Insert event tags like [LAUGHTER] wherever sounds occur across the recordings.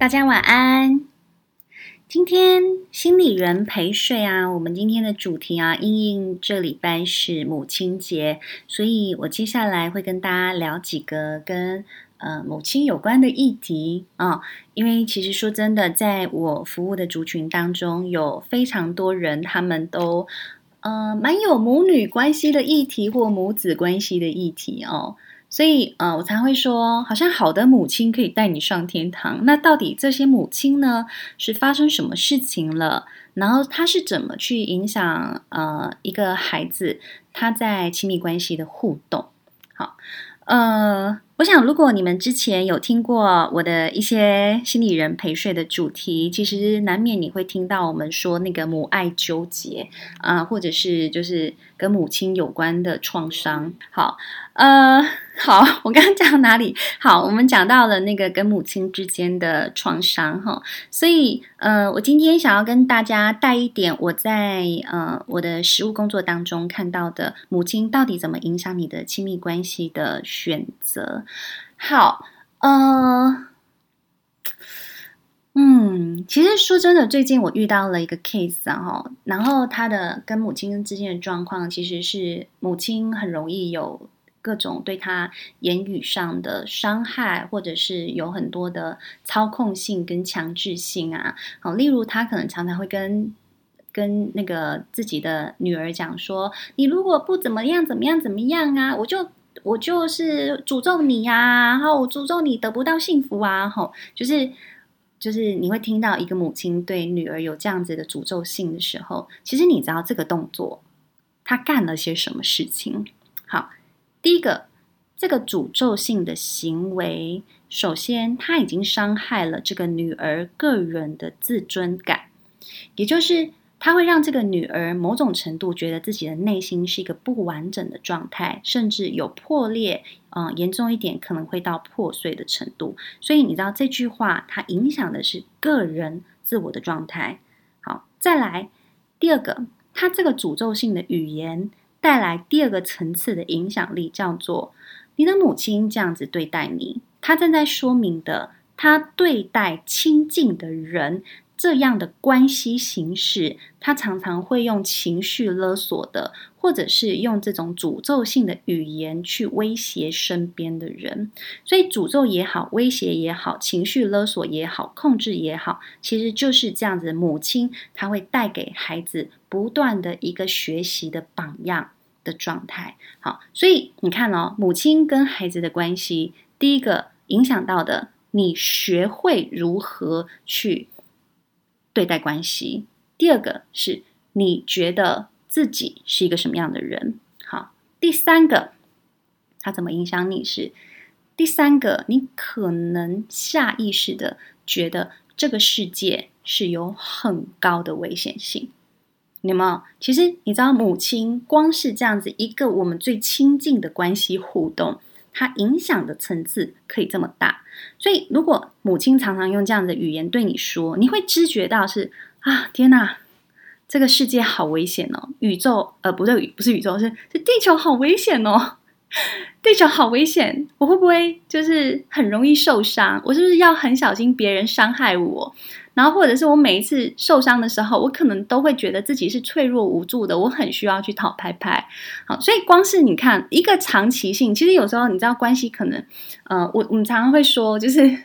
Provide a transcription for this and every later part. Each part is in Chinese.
大家晚安。今天心理人陪睡啊，我们今天的主题啊，因应这礼拜是母亲节，所以我接下来会跟大家聊几个跟呃母亲有关的议题啊、因为其实说真的，在我服务的族群当中，有非常多人，他们都呃蛮有母女关系的议题或母子关系的议题哦。所以，呃，我才会说，好像好的母亲可以带你上天堂。那到底这些母亲呢，是发生什么事情了？然后他是怎么去影响呃一个孩子他在亲密关系的互动？好，呃。我想，如果你们之前有听过我的一些心理人陪睡的主题，其实难免你会听到我们说那个母爱纠结啊、或者是就是跟母亲有关的创伤。好，呃，[LAUGHS] 好，我刚刚讲到哪里？好，我们讲到了那个跟母亲之间的创伤哈。所以，呃，我今天想要跟大家带一点我在呃我的实务工作当中看到的母亲到底怎么影响你的亲密关系的选择。好，呃，嗯，其实说真的，最近我遇到了一个 case 啊，然后他的跟母亲之间的状况，其实是母亲很容易有各种对他言语上的伤害，或者是有很多的操控性跟强制性啊。好，例如他可能常常会跟跟那个自己的女儿讲说：“你如果不怎么样，怎么样，怎么样啊，我就。”我就是诅咒你呀、啊，然后我诅咒你得不到幸福啊！吼，就是就是你会听到一个母亲对女儿有这样子的诅咒性的时候，其实你知道这个动作他干了些什么事情？第一个，这个诅咒性的行为，首先他已经伤害了这个女儿个人的自尊感，也就是。他会让这个女儿某种程度觉得自己的内心是一个不完整的状态，甚至有破裂，嗯、严重一点可能会到破碎的程度。所以你知道这句话，它影响的是个人自我的状态。好，再来第二个，他这个诅咒性的语言带来第二个层次的影响力，叫做你的母亲这样子对待你，他正在说明的，他对待亲近的人。这样的关系形式，他常常会用情绪勒索的，或者是用这种诅咒性的语言去威胁身边的人。所以，诅咒也好，威胁也好，情绪勒索也好，控制也好，其实就是这样子。母亲她会带给孩子不断的一个学习的榜样的状态。好，所以你看哦，母亲跟孩子的关系，第一个影响到的，你学会如何去。对待关系，第二个是你觉得自己是一个什么样的人？好，第三个，他怎么影响你是？第三个，你可能下意识的觉得这个世界是有很高的危险性。你有没有？其实你知道，母亲光是这样子一个我们最亲近的关系互动。它影响的层次可以这么大，所以如果母亲常常用这样的语言对你说，你会知觉到是啊，天哪，这个世界好危险哦，宇宙呃不对，不是宇宙，是是地球好危险哦，[LAUGHS] 地球好危险，我会不会就是很容易受伤？我是不是要很小心别人伤害我？然后，或者是我每一次受伤的时候，我可能都会觉得自己是脆弱无助的，我很需要去讨拍拍。好，所以光是你看一个长期性，其实有时候你知道关系可能，呃，我我们常常会说，就是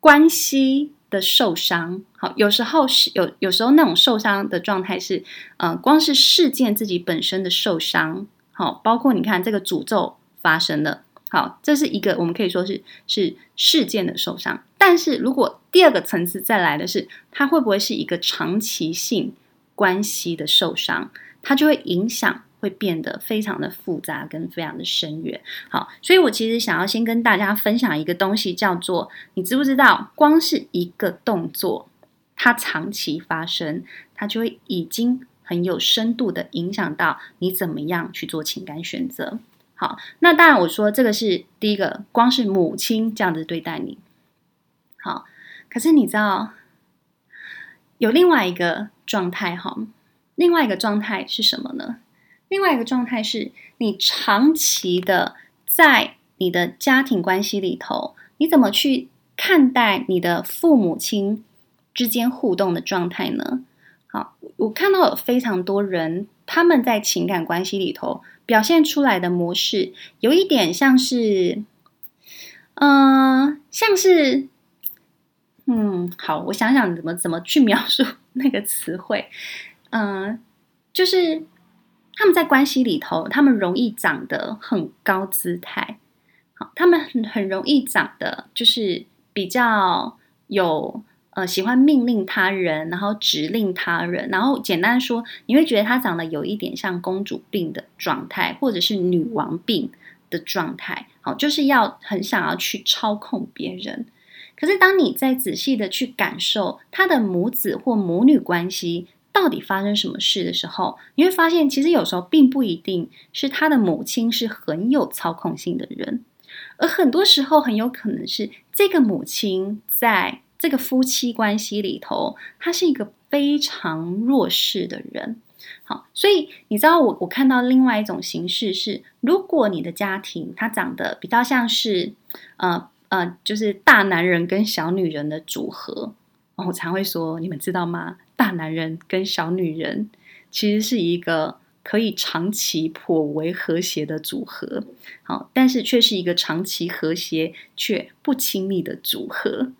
关系的受伤。好，有时候是有，有时候那种受伤的状态是，呃，光是事件自己本身的受伤。好，包括你看这个诅咒发生了。好，这是一个我们可以说是是事件的受伤，但是如果第二个层次再来的是，它会不会是一个长期性关系的受伤？它就会影响，会变得非常的复杂跟非常的深远。好，所以我其实想要先跟大家分享一个东西，叫做你知不知道，光是一个动作，它长期发生，它就会已经很有深度的影响到你怎么样去做情感选择。好，那当然，我说这个是第一个，光是母亲这样子对待你，好，可是你知道有另外一个状态哈，另外一个状态是什么呢？另外一个状态是你长期的在你的家庭关系里头，你怎么去看待你的父母亲之间互动的状态呢？好，我看到有非常多人他们在情感关系里头表现出来的模式，有一点像是，嗯、呃，像是，嗯，好，我想想怎么怎么去描述 [LAUGHS] 那个词汇，嗯、呃，就是他们在关系里头，他们容易长得很高姿态。好他们很很容易长得就是比较有呃喜欢命令他人，然后指令他人，然后简单说，你会觉得他长得有一点像公主病的状态，或者是女王病的状态。好，就是要很想要去操控别人。可是当你再仔细的去感受他的母子或母女关系到底发生什么事的时候，你会发现，其实有时候并不一定是他的母亲是很有操控性的人。而很多时候，很有可能是这个母亲在这个夫妻关系里头，他是一个非常弱势的人。好，所以你知道我，我看到另外一种形式是，如果你的家庭它长得比较像是，呃呃，就是大男人跟小女人的组合，我常会说，你们知道吗？大男人跟小女人其实是一个。可以长期颇为和谐的组合，好，但是却是一个长期和谐却不亲密的组合，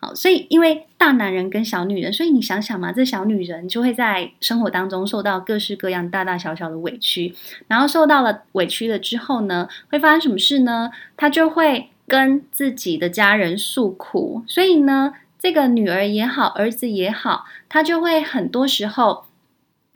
好，所以因为大男人跟小女人，所以你想想嘛，这小女人就会在生活当中受到各式各样大大小小的委屈，然后受到了委屈了之后呢，会发生什么事呢？她就会跟自己的家人诉苦，所以呢，这个女儿也好，儿子也好，他就会很多时候。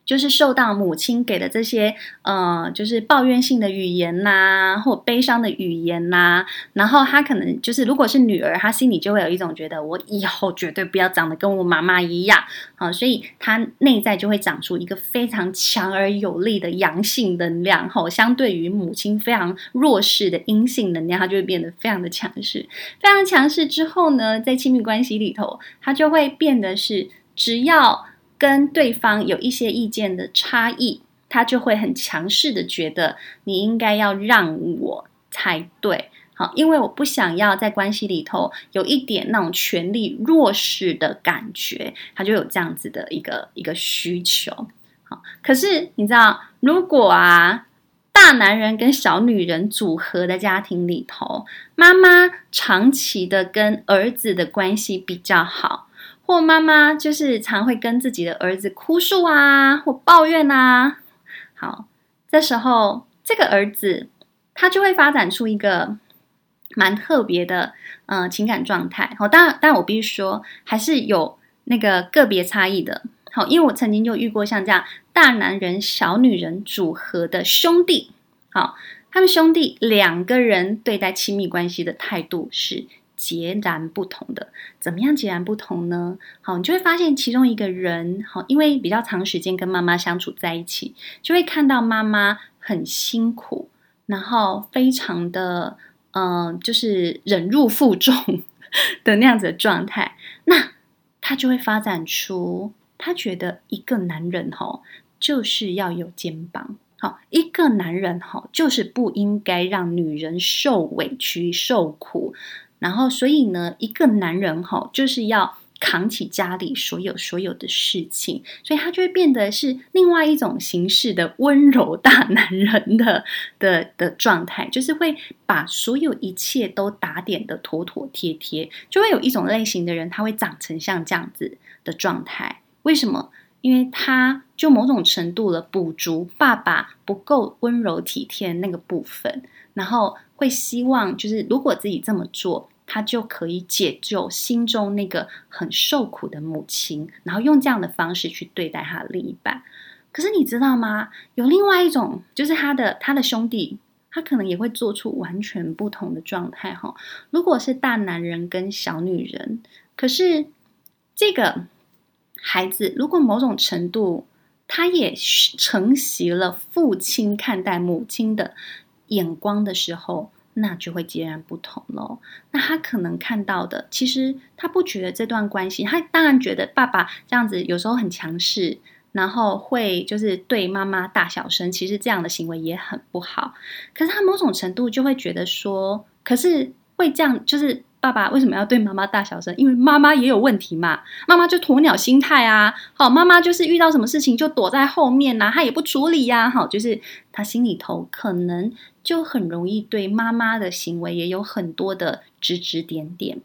就是受到母亲给的这些，呃，就是抱怨性的语言呐、或悲伤的语言呐、然后她可能就是，如果是女儿，她心里就会有一种觉得，我以后绝对不要长得跟我妈妈一样，啊，所以她内在就会长出一个非常强而有力的阳性能量，吼，相对于母亲非常弱势的阴性能量，她就会变得非常的强势，非常强势之后呢，在亲密关系里头，她就会变得是只要。跟对方有一些意见的差异，他就会很强势的觉得你应该要让我才对，好，因为我不想要在关系里头有一点那种权力弱势的感觉，他就有这样子的一个一个需求，好，可是你知道，如果啊，大男人跟小女人组合的家庭里头，妈妈长期的跟儿子的关系比较好。或妈妈就是常会跟自己的儿子哭诉啊，或抱怨啊。好，这时候这个儿子他就会发展出一个蛮特别的嗯、情感状态。好，当然，但我必须说，还是有那个个别差异的。好，因为我曾经就遇过像这样大男人小女人组合的兄弟。好，他们兄弟两个人对待亲密关系的态度是。截然不同的，怎么样截然不同呢？好，你就会发现其中一个人，好，因为比较长时间跟妈妈相处在一起，就会看到妈妈很辛苦，然后非常的，嗯、就是忍辱负重 [LAUGHS] 的那样子的状态。那他就会发展出，他觉得一个男人吼，就是要有肩膀，好，一个男人吼，就是不应该让女人受委屈受苦。然后，所以呢，一个男人哈，就是要扛起家里所有所有的事情，所以他就会变得是另外一种形式的温柔大男人的的的状态，就是会把所有一切都打点得妥妥帖帖，就会有一种类型的人，他会长成像这样子的状态。为什么？因为他就某种程度了补足爸爸不够温柔体贴那个部分，然后会希望就是如果自己这么做。他就可以解救心中那个很受苦的母亲，然后用这样的方式去对待他的另一半。可是你知道吗？有另外一种，就是他的他的兄弟，他可能也会做出完全不同的状态哈。如果是大男人跟小女人，可是这个孩子如果某种程度他也承袭了父亲看待母亲的眼光的时候。那就会截然不同喽。那他可能看到的，其实他不觉得这段关系，他当然觉得爸爸这样子有时候很强势，然后会就是对妈妈大小声，其实这样的行为也很不好。可是他某种程度就会觉得说，可是会这样，就是爸爸为什么要对妈妈大小声？因为妈妈也有问题嘛，妈妈就鸵鸟心态啊。好，妈妈就是遇到什么事情就躲在后面呐、啊，她也不处理呀、好，就是她心里头可能就很容易对妈妈的行为也有很多的指指点点。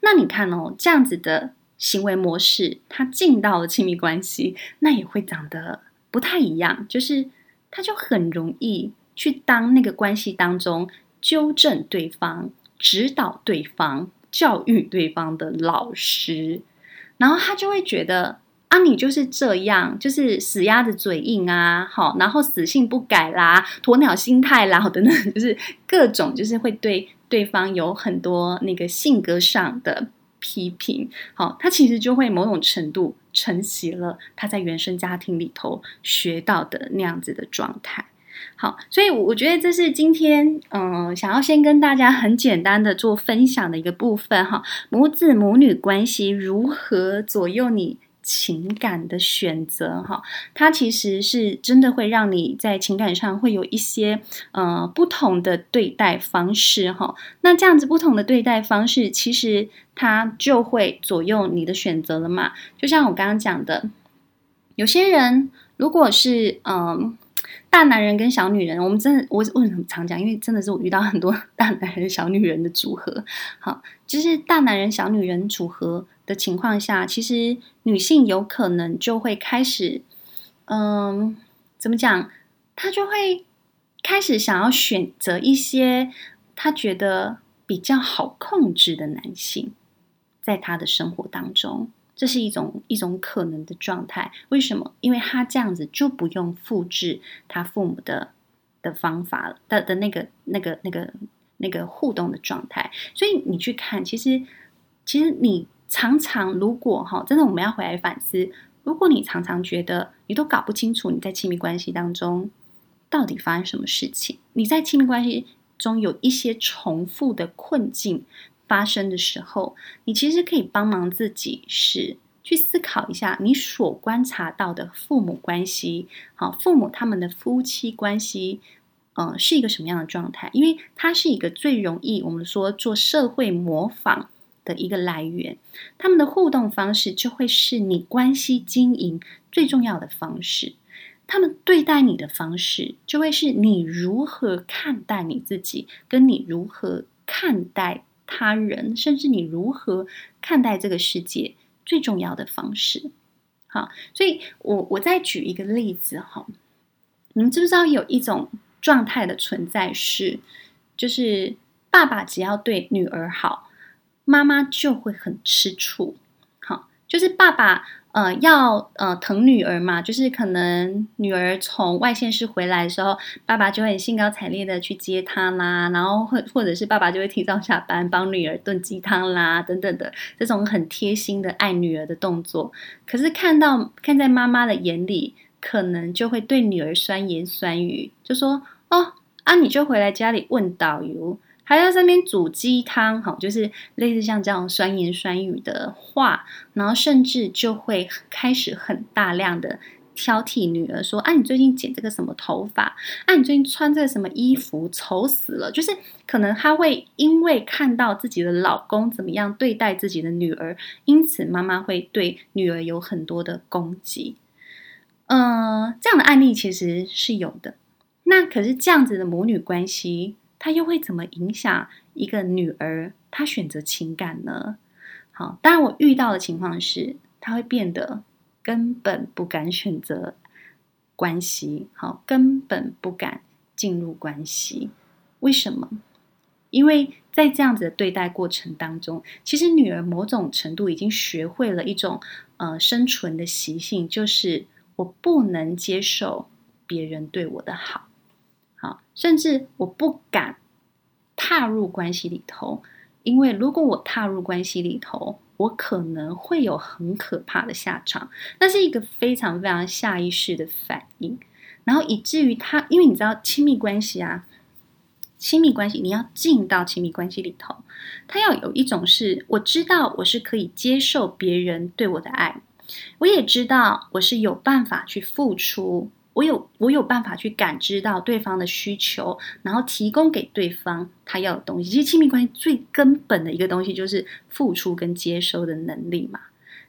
那你看哦，这样子的行为模式，他进到了亲密关系，那也会长得不太一样，就是他就很容易去当那个关系当中纠正对方。指导对方、教育对方的老师，然后他就会觉得啊，你就是这样，就是死鸭子嘴硬啊，好，然后死性不改啦，鸵鸟心态啦，等等，就是各种，就是会对对方有很多那个性格上的批评。好，他其实就会某种程度承袭了他在原生家庭里头学到的那样子的状态。好，所以我觉得这是今天嗯、想要先跟大家很简单的做分享的一个部分哈。母子母女关系如何左右你情感的选择哈？它其实是真的会让你在情感上会有一些呃不同的对待方式哈。那这样子不同的对待方式，其实它就会左右你的选择了嘛。就像我刚刚讲的，有些人如果是嗯。大男人跟小女人，我们真的，我为什么常讲？因为真的是我遇到很多 [LAUGHS] 大男人、小女人的组合。好，就是大男人、小女人组合的情况下，其实女性有可能就会开始，嗯，怎么讲？她就会开始想要选择一些她觉得比较好控制的男性，在她的生活当中。这是一种一种可能的状态，为什么？因为他这样子就不用复制他父母的的方法了的的那个那个那个那个互动的状态，所以你去看，其实其实你常常如果哈，真的我们要回来反思，如果你常常觉得你都搞不清楚你在亲密关系当中到底发生什么事情，你在亲密关系中有一些重复的困境。发生的时候，你其实可以帮忙自己是去思考一下你所观察到的父母关系，好，父母他们的夫妻关系，嗯、呃，是一个什么样的状态？因为它是一个最容易我们说做社会模仿的一个来源，他们的互动方式就会是你关系经营最重要的方式，他们对待你的方式就会是你如何看待你自己，跟你如何看待。他人，甚至你如何看待这个世界，最重要的方式。好，所以我我再举一个例子哈，你们知不知道有一种状态的存在是，就是爸爸只要对女儿好，妈妈就会很吃醋。好，就是爸爸。呃，要呃疼女儿嘛，就是可能女儿从外县市回来的时候，爸爸就会兴高采烈的去接她啦，然后或或者是爸爸就会提早下班帮女儿炖鸡汤啦，等等的这种很贴心的爱女儿的动作。可是看到看在妈妈的眼里，可能就会对女儿酸言酸语，就说哦啊，你就回来家里问导游。还在那边煮鸡汤，好，就是类似像这样酸言酸语的话，然后甚至就会开始很大量的挑剔女儿，说：“啊，你最近剪这个什么头发？啊，你最近穿这个什么衣服？丑死了！”就是可能他会因为看到自己的老公怎么样对待自己的女儿，因此妈妈会对女儿有很多的攻击。嗯、呃，这样的案例其实是有的。那可是这样子的母女关系。他又会怎么影响一个女儿？她选择情感呢？好，当然我遇到的情况是，她会变得根本不敢选择关系，好，根本不敢进入关系。为什么？因为在这样子的对待过程当中，其实女儿某种程度已经学会了一种呃生存的习性，就是我不能接受别人对我的好。甚至我不敢踏入关系里头，因为如果我踏入关系里头，我可能会有很可怕的下场。那是一个非常非常下意识的反应，然后以至于他，因为你知道亲密关系啊，亲密关系你要进到亲密关系里头，他要有一种是，我知道我是可以接受别人对我的爱，我也知道我是有办法去付出。我有我有办法去感知到对方的需求，然后提供给对方他要的东西。其实亲密关系最根本的一个东西就是付出跟接收的能力嘛。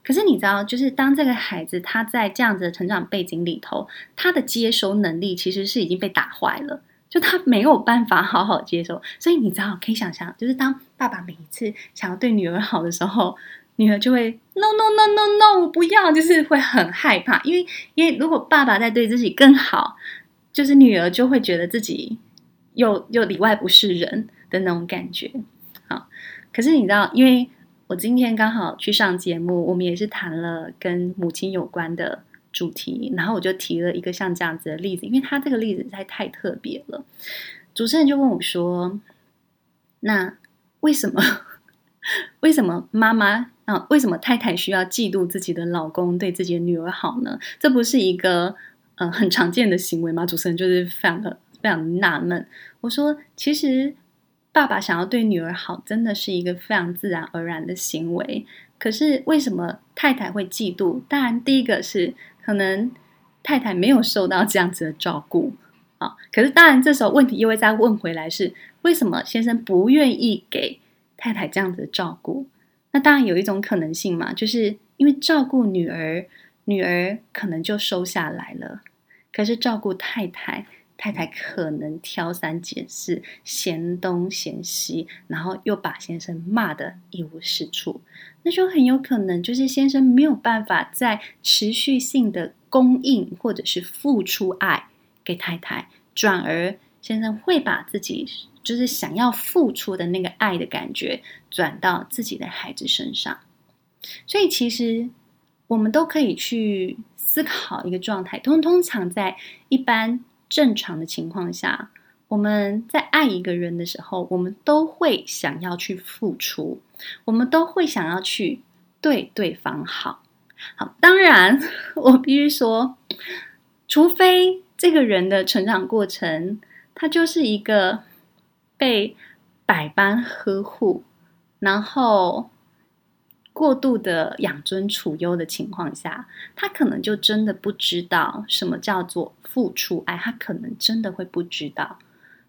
可是你知道，就是当这个孩子他在这样子的成长背景里头，他的接收能力其实是已经被打坏了，就他没有办法好好接收。所以你知道，可以想象，就是当爸爸每一次想要对女儿好的时候。女儿就会 no no no no no，我不要，就是会很害怕，因为因为如果爸爸在对自己更好，就是女儿就会觉得自己又又里外不是人的那种感觉。好，可是你知道，因为我今天刚好去上节目，我们也是谈了跟母亲有关的主题，然后我就提了一个像这样子的例子，因为他这个例子实在太特别了。主持人就问我说：“那为什么？[LAUGHS] 为什么妈妈？”啊，为什么太太需要嫉妒自己的老公对自己的女儿好呢？这不是一个嗯、呃、很常见的行为吗？主持人就是非常的非常纳闷。我说，其实爸爸想要对女儿好，真的是一个非常自然而然的行为。可是为什么太太会嫉妒？当然，第一个是可能太太没有受到这样子的照顾啊。可是当然，这时候问题又会再问回来是：为什么先生不愿意给太太这样子的照顾？那当然有一种可能性嘛，就是因为照顾女儿，女儿可能就收下来了。可是照顾太太，太太可能挑三拣四，嫌东嫌西，然后又把先生骂得一无是处。那就很有可能就是先生没有办法再持续性的供应或者是付出爱给太太，转而先生会把自己。就是想要付出的那个爱的感觉，转到自己的孩子身上。所以，其实我们都可以去思考一个状态。通通常在一般正常的情况下，我们在爱一个人的时候，我们都会想要去付出，我们都会想要去对对方好。好，当然，我必须说，除非这个人的成长过程，他就是一个。被百般呵护，然后过度的养尊处优的情况下，他可能就真的不知道什么叫做付出爱，他可能真的会不知道，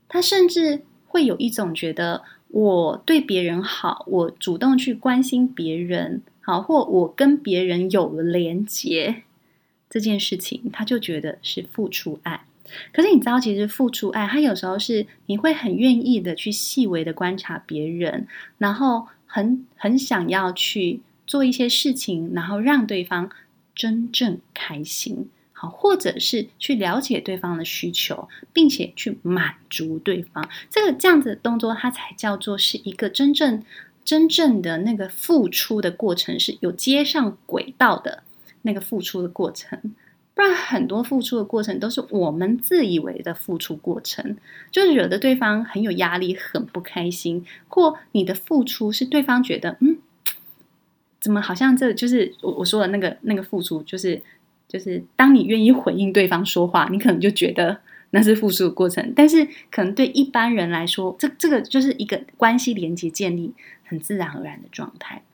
他甚至会有一种觉得我对别人好，我主动去关心别人，好，或我跟别人有了连结这件事情，他就觉得是付出爱。可是你知道，其实付出爱，他有时候是你会很愿意的去细微的观察别人，然后很很想要去做一些事情，然后让对方真正开心，好，或者是去了解对方的需求，并且去满足对方。这个这样子的动作，它才叫做是一个真正真正的那个付出的过程，是有接上轨道的那个付出的过程。不然，很多付出的过程都是我们自以为的付出过程，就惹得对方很有压力、很不开心，或你的付出是对方觉得，嗯，怎么好像这就是我我说的那个那个付出，就是就是当你愿意回应对方说话，你可能就觉得那是付出的过程，但是可能对一般人来说，这这个就是一个关系连接建立很自然而然的状态。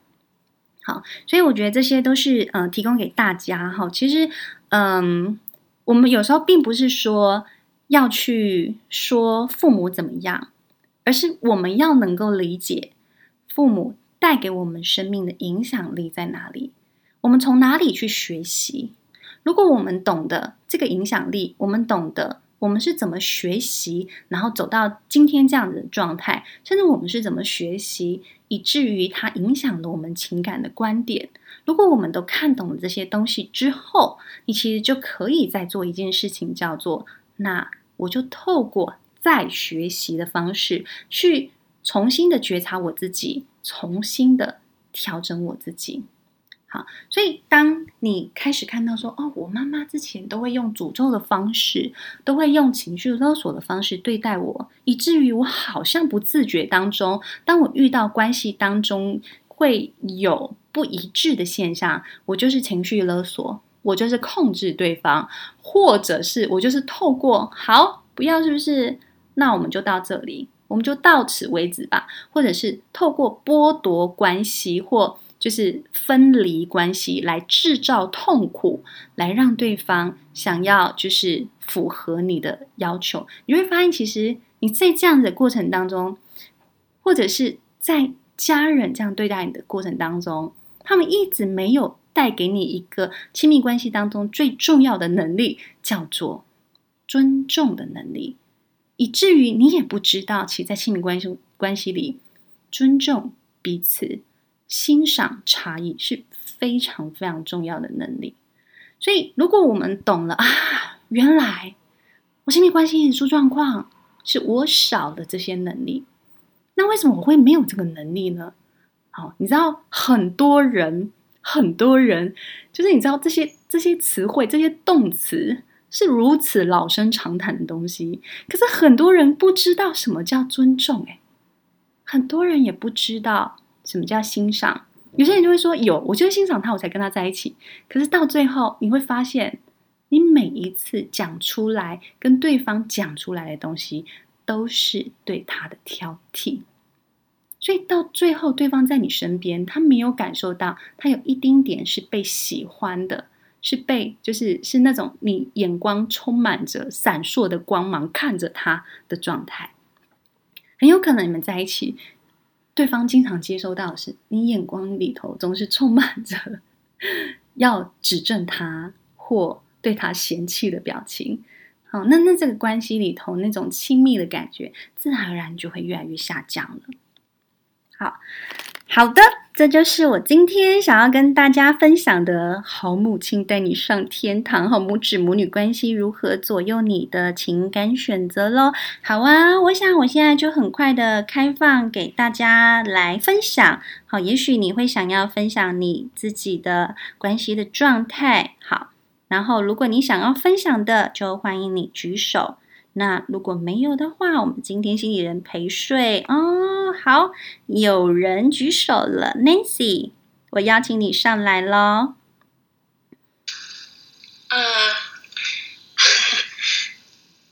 好，所以我觉得这些都是呃提供给大家哈。其实，嗯，我们有时候并不是说要去说父母怎么样，而是我们要能够理解父母带给我们生命的影响力在哪里，我们从哪里去学习。如果我们懂得这个影响力，我们懂得。我们是怎么学习，然后走到今天这样子的状态，甚至我们是怎么学习，以至于它影响了我们情感的观点。如果我们都看懂了这些东西之后，你其实就可以再做一件事情，叫做那我就透过再学习的方式，去重新的觉察我自己，重新的调整我自己。好所以，当你开始看到说，哦，我妈妈之前都会用诅咒的方式，都会用情绪勒索的方式对待我，以至于我好像不自觉当中，当我遇到关系当中会有不一致的现象，我就是情绪勒索，我就是控制对方，或者是我就是透过好，不要是不是？那我们就到这里，我们就到此为止吧，或者是透过剥夺关系或。就是分离关系，来制造痛苦，来让对方想要就是符合你的要求。你会发现，其实你在这样的过程当中，或者是在家人这样对待你的过程当中，他们一直没有带给你一个亲密关系当中最重要的能力，叫做尊重的能力，以至于你也不知道，其实，在亲密关系关系里，尊重彼此。欣赏差异是非常非常重要的能力，所以如果我们懂了啊，原来我亲密关系出状况是我少了这些能力，那为什么我会没有这个能力呢？好，你知道很多人很多人就是你知道这些这些词汇这些动词是如此老生常谈的东西，可是很多人不知道什么叫尊重，诶，很多人也不知道。什么叫欣赏？有些人就会说有，我就是欣赏他，我才跟他在一起。可是到最后，你会发现，你每一次讲出来跟对方讲出来的东西，都是对他的挑剔。所以到最后，对方在你身边，他没有感受到他有一丁点是被喜欢的，是被就是是那种你眼光充满着闪烁的光芒看着他的状态。很有可能你们在一起。对方经常接收到的是你眼光里头总是充满着要指正他或对他嫌弃的表情，好，那那这个关系里头那种亲密的感觉，自然而然就会越来越下降了。好。好的，这就是我今天想要跟大家分享的好母亲带你上天堂，好母子母女关系如何左右你的情感选择喽。好啊，我想我现在就很快的开放给大家来分享。好，也许你会想要分享你自己的关系的状态。好，然后如果你想要分享的，就欢迎你举手。那如果没有的话，我们今天心理人陪睡哦。好，有人举手了，Nancy，我邀请你上来喽。呃，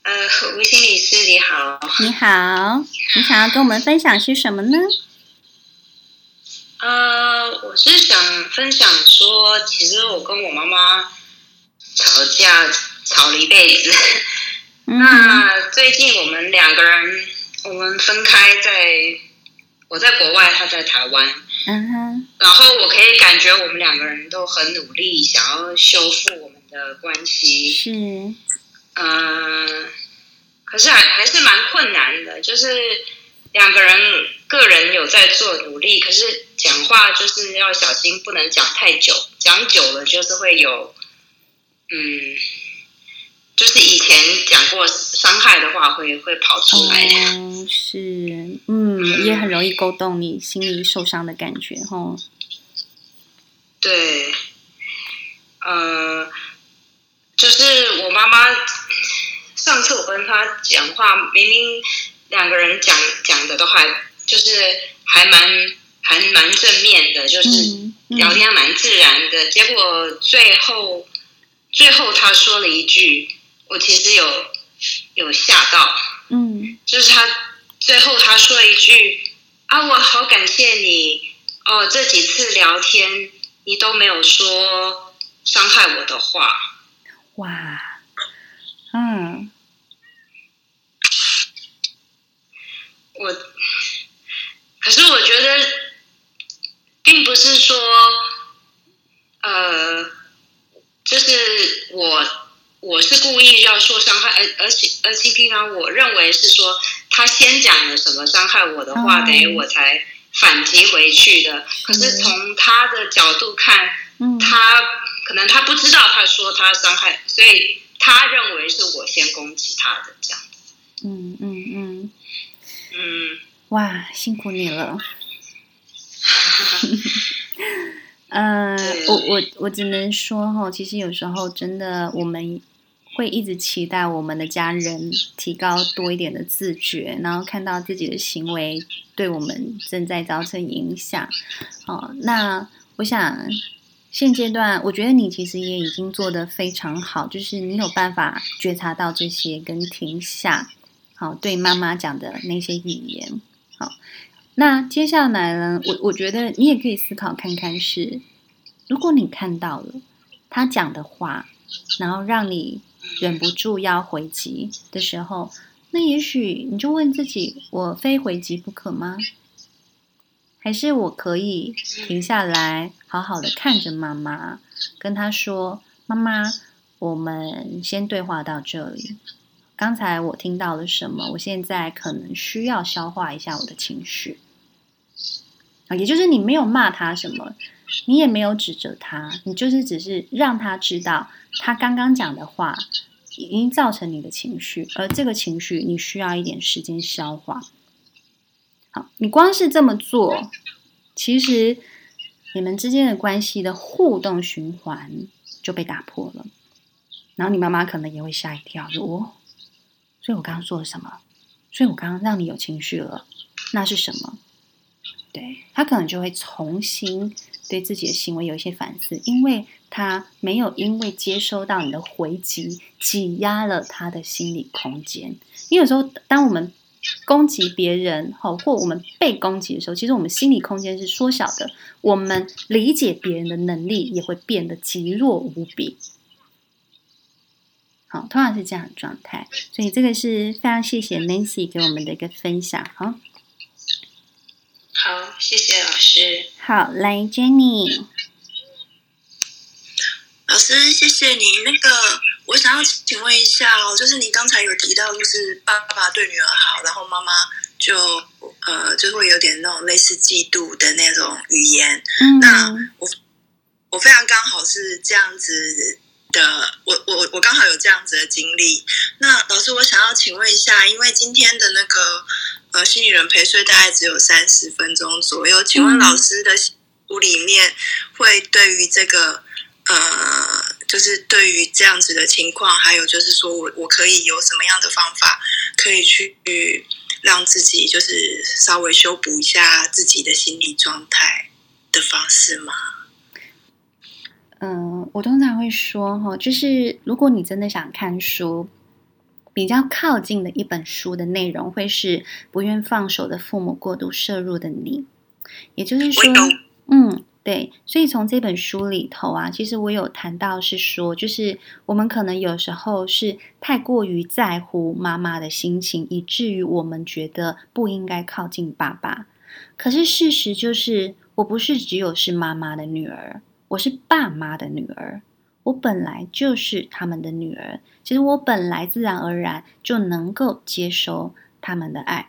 [LAUGHS] 呃，吴心理师你好。你好，你想要跟我们分享些什么呢？呃，我是想分享说，其实我跟我妈妈吵架吵了一辈子。那最近我们两个人，我们分开在，我在国外，他在台湾。嗯哼。然后我可以感觉我们两个人都很努力，想要修复我们的关系。是。嗯、呃，可是还还是蛮困难的，就是两个人个人有在做努力，可是讲话就是要小心，不能讲太久，讲久了就是会有，嗯。就是以前讲过伤害的话会会跑出来的。哦，是，嗯，嗯，也很容易勾动你心里受伤的感觉，吼。对，呃，就是我妈妈上次我跟她讲话，明明两个人讲讲的都还就是还蛮还蛮正面的，就是聊天还蛮自然的，嗯嗯，结果最后最后她说了一句。我其实有有吓到，嗯，就是他最后他说了一句啊，我好感谢你哦，这几次聊天你都没有说伤害我的话，哇，嗯，我可是我觉得并不是说，呃，就是我。我是故意要说伤害，而而且而且平常我认为是说他先讲了什么伤害我的话，等于我才反击回去的。可是从他的角度看，他可能他不知道他说他伤害，所以他认为是我先攻击他的这样子。嗯嗯嗯嗯，哇，辛苦你了。[LAUGHS] 呃，我我我只能说哈，其实有时候真的我们。会一直期待我们的家人提高多一点的自觉，然后看到自己的行为对我们正在造成影响。哦，那我想现阶段，我觉得你其实也已经做得非常好，就是你有办法觉察到这些跟停下。好，对妈妈讲的那些语言。好，那接下来呢，我我觉得你也可以思考看看是，如果你看到了他讲的话，然后让你忍不住要回击的时候，那也许你就问自己：我非回击不可吗？还是我可以停下来，好好的看着妈妈，跟她说：“妈妈，我们先对话到这里。刚才我听到了什么？我现在可能需要消化一下我的情绪。”啊，也就是你没有骂他什么，你也没有指责他，你就是只是让他知道，他刚刚讲的话已经造成你的情绪，而这个情绪你需要一点时间消化。好，你光是这么做，其实你们之间的关系的互动循环就被打破了，然后你妈妈可能也会吓一跳，说：“哦，所以我刚刚说了什么？所以我刚刚让你有情绪了，那是什么？”对，他可能就会重新对自己的行为有一些反思，因为他没有因为接收到你的回击挤压了他的心理空间。因为有时候，当我们攻击别人，好或我们被攻击的时候，其实我们心理空间是缩小的，我们理解别人的能力也会变得极弱无比。好，通常是这样的状态，所以这个是非常谢谢 Nancy 给我们的一个分享。好。好，谢谢老师。好，来 Jenny，老师，谢谢你。那个，我想要请问一下哦，就是你刚才有提到，就是爸爸对女儿好，然后妈妈就呃，就会有点那种类似嫉妒的那种语言。嗯，那我我非常刚好是这样子的，我我我刚好有这样子的经历。那老师，我想要请问一下，因为今天的那个。呃，心理人陪睡大概只有三十分钟左右，请问老师的书里面会对于这个呃，就是对于这样子的情况，还有就是说我我可以有什么样的方法可以去让自己就是稍微修补一下自己的心理状态的方式吗？嗯，我通常会说哈，就是如果你真的想看书。比较靠近的一本书的内容，会是不愿放手的父母过度摄入的你，也就是说，嗯，对，所以从这本书里头啊，其实我有谈到是说，就是我们可能有时候是太过于在乎妈妈的心情，以至于我们觉得不应该靠近爸爸。可是事实就是，我不是只有是妈妈的女儿，我是爸妈的女儿。我本来就是他们的女儿，其实我本来自然而然就能够接收他们的爱。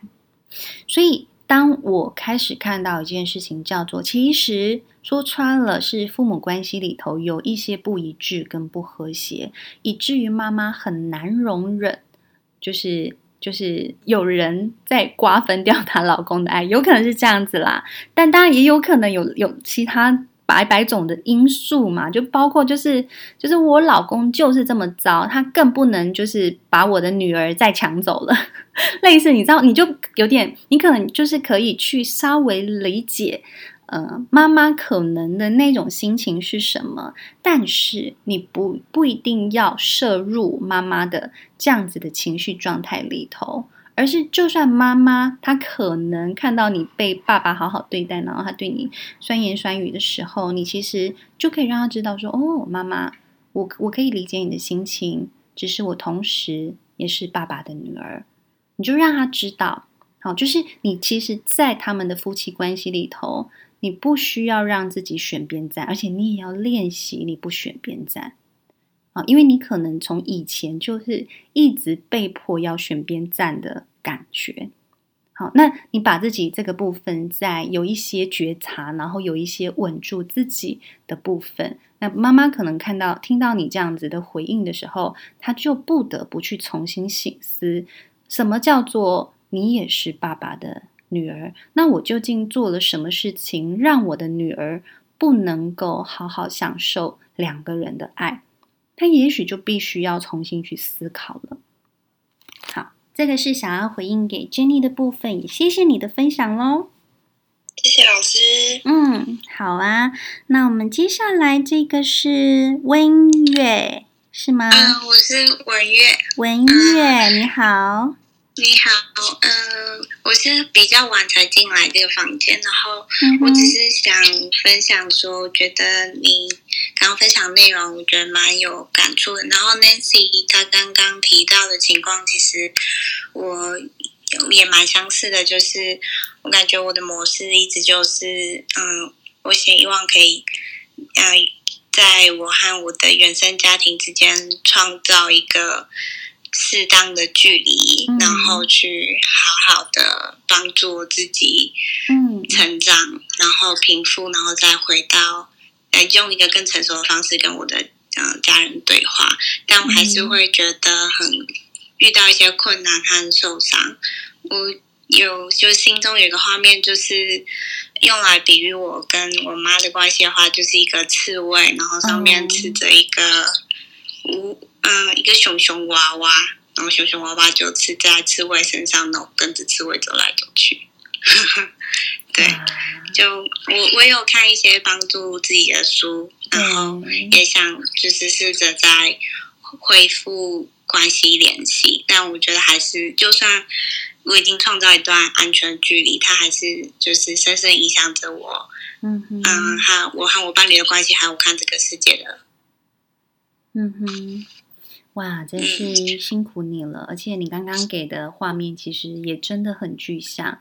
所以，当我开始看到一件事情，叫做其实说穿了是父母关系里头有一些不一致跟不和谐，以至于妈妈很难容忍，就是就是有人在瓜分掉她老公的爱，有可能是这样子啦。但当然也有可能有有其他。百百种的因素嘛，就包括就是就是我老公就是这么糟，他更不能就是把我的女儿再抢走了。[LAUGHS] 类似你知道，你就有点，你可能就是可以去稍微理解，呃，妈妈可能的那种心情是什么，但是你不不一定要摄入妈妈的这样子的情绪状态里头。而是，就算妈妈她可能看到你被爸爸好好对待，然后他对你酸言酸语的时候，你其实就可以让他知道说：“哦，妈妈，我我可以理解你的心情，只是我同时也是爸爸的女儿。”你就让他知道，好，就是你其实，在他们的夫妻关系里头，你不需要让自己选边站，而且你也要练习你不选边站。啊，因为你可能从以前就是一直被迫要选边站的感觉。好，那你把自己这个部分在有一些觉察，然后有一些稳住自己的部分，那妈妈可能看到、听到你这样子的回应的时候，她就不得不去重新醒思，什么叫做你也是爸爸的女儿？那我究竟做了什么事情，让我的女儿不能够好好享受两个人的爱？他也许就必须要重新去思考了。好，这个是想要回应给 Jenny 的部分，也谢谢你的分享喽。谢谢老师。嗯，好啊。那我们接下来这个是温月，是吗？啊，我是文月。文月，嗯，你好。你好，嗯、呃，我是比较晚才进来这个房间，然后我只是想分享说，我觉得你刚刚分享内容，我觉得蛮有感触的。然后 Nancy 她刚刚提到的情况，其实我也蛮相似的，就是我感觉我的模式一直就是，嗯，我希望可以，呃，在我和我的原生家庭之间创造一个。适当的距离，然后去好好的帮助自己成长，嗯、然后平复，然后再回到，来用一个更成熟的方式跟我的呃家人对话。但我还是会觉得很遇到一些困难和受伤。我有就心中有一个画面，就是用来比喻我跟我妈的关系的话，就是一个刺猬，然后上面刺着一个无。嗯，一个熊熊娃娃，然后熊熊娃娃就吃在刺猬身上，然后跟着刺猬走来走去。[LAUGHS] 对，就我我有看一些帮助自己的书，然后也想就是试着在恢复关系联系，但我觉得还是，就算我已经创造一段安全距离，它还是就是深深影响着我。嗯哼嗯，和我和我伴侣的关系，还有我看这个世界的。嗯哼。哇，真是辛苦你了！而且你刚刚给的画面其实也真的很具象，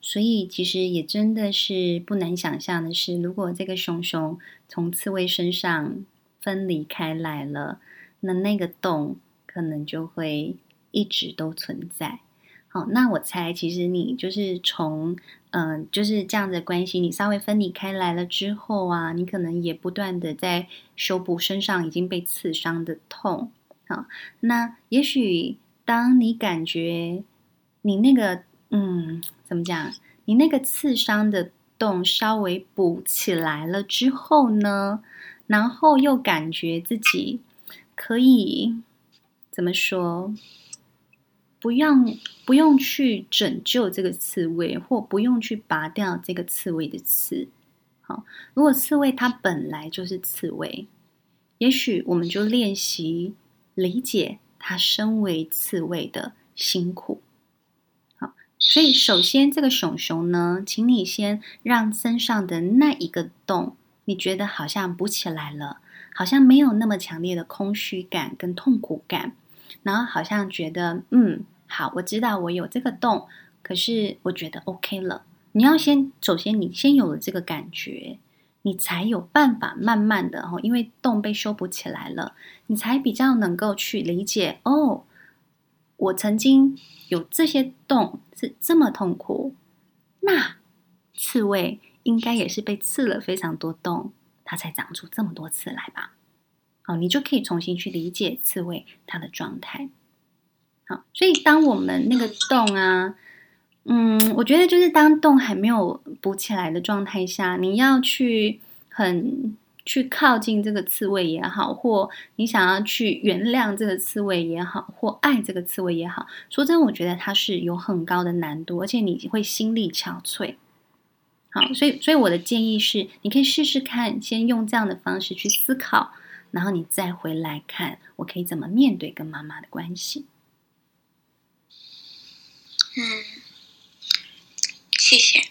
所以其实也真的是不难想象的是，如果这个熊熊从刺猬身上分离开来了，那那个洞可能就会一直都存在。好，那我猜其实你就是从嗯、呃、就是这样的关系，你稍微分离开来了之后啊，你可能也不断的在修补身上已经被刺伤的痛。好，那也许当你感觉你那个嗯，怎么讲？你那个刺伤的洞稍微补起来了之后呢，然后又感觉自己可以怎么说？不用不用去拯救这个刺猬，或不用去拔掉这个刺猬的刺。好，如果刺猬它本来就是刺猬，也许我们就练习。理解他身为刺猬的辛苦，好，所以首先这个熊熊呢，请你先让身上的那一个洞，你觉得好像补起来了，好像没有那么强烈的空虚感跟痛苦感，然后好像觉得嗯，好，我知道我有这个洞，可是我觉得 OK 了。你要先，首先你先有了这个感觉。你才有办法慢慢的哦，因为洞被修补起来了，你才比较能够去理解哦。我曾经有这些洞是这么痛苦，那刺猬应该也是被刺了非常多洞，它才长出这么多刺来吧？好，你就可以重新去理解刺猬它的状态。好，所以当我们那个洞啊。嗯，我觉得就是当洞还没有补起来的状态下，你要去很去靠近这个刺猬也好，或你想要去原谅这个刺猬也好，或爱这个刺猬也好，说真，我觉得它是有很高的难度，而且你会心力憔悴。好，所以所以我的建议是，你可以试试看，先用这样的方式去思考，然后你再回来看，我可以怎么面对跟妈妈的关系。嗯。谢谢。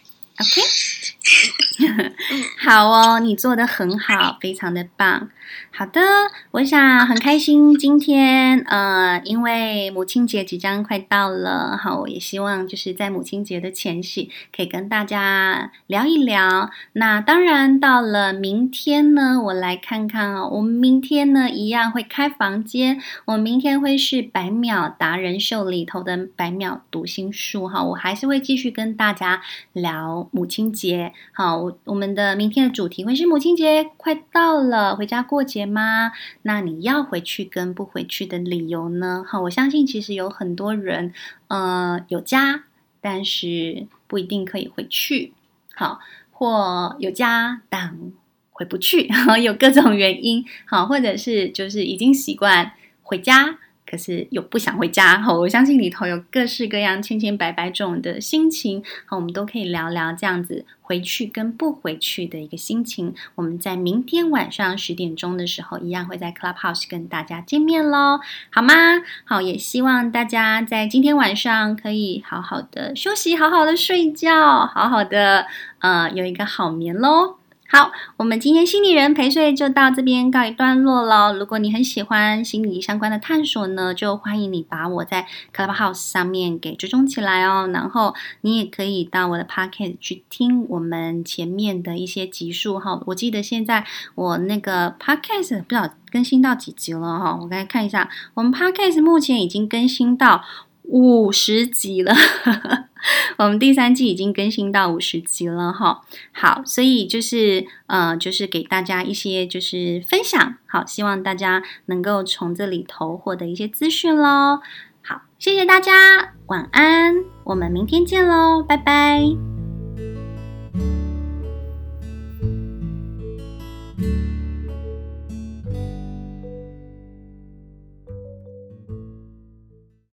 好哦，你做的很好，非常的棒。好的，我想很开心今天，呃，因为母亲节即将快到了，好，我也希望就是在母亲节的前夕，可以跟大家聊一聊。那当然，到了明天呢，我来看看哦，我们明天呢一样会开房间，我明天会是百秒达人秀里头的百秒读心术哈，我还是会继续跟大家聊母亲节。好，我我们的明今天的主题会是母亲节快到了，回家过节吗？那你要回去跟不回去的理由呢？好，我相信其实有很多人，呃，有家，但是不一定可以回去。好，或有家但回不去，[LAUGHS] 有各种原因。好，或者是就是已经习惯回家，可是又不想回家。好，我相信里头有各式各样、千千百百种的心情。好，我们都可以聊聊这样子回去跟不回去的一个心情。我们在明天晚上十点钟的时候，一样会在 Clubhouse 跟大家见面喽，好吗？好，也希望大家在今天晚上可以好好的休息，好好的睡觉，好好的呃有一个好眠喽。好，我们今天心理人陪睡就到这边告一段落了。如果你很喜欢心理相关的探索呢，就欢迎你把我在 Clubhouse 上面给追踪起来哦。然后你也可以到我的 Podcast 去听我们前面的一些集数哈。我记得现在我那个 Podcast 不知道更新到几集了哈。我刚才看一下，我们 Podcast 目前已经更新到五十集了。我们第三季已经更新到五十集了哈，好，所以就是呃，就是给大家一些就是分享，好，希望大家能够从这里头获得一些资讯喽。好，谢谢大家，晚安，我们明天见喽，拜拜。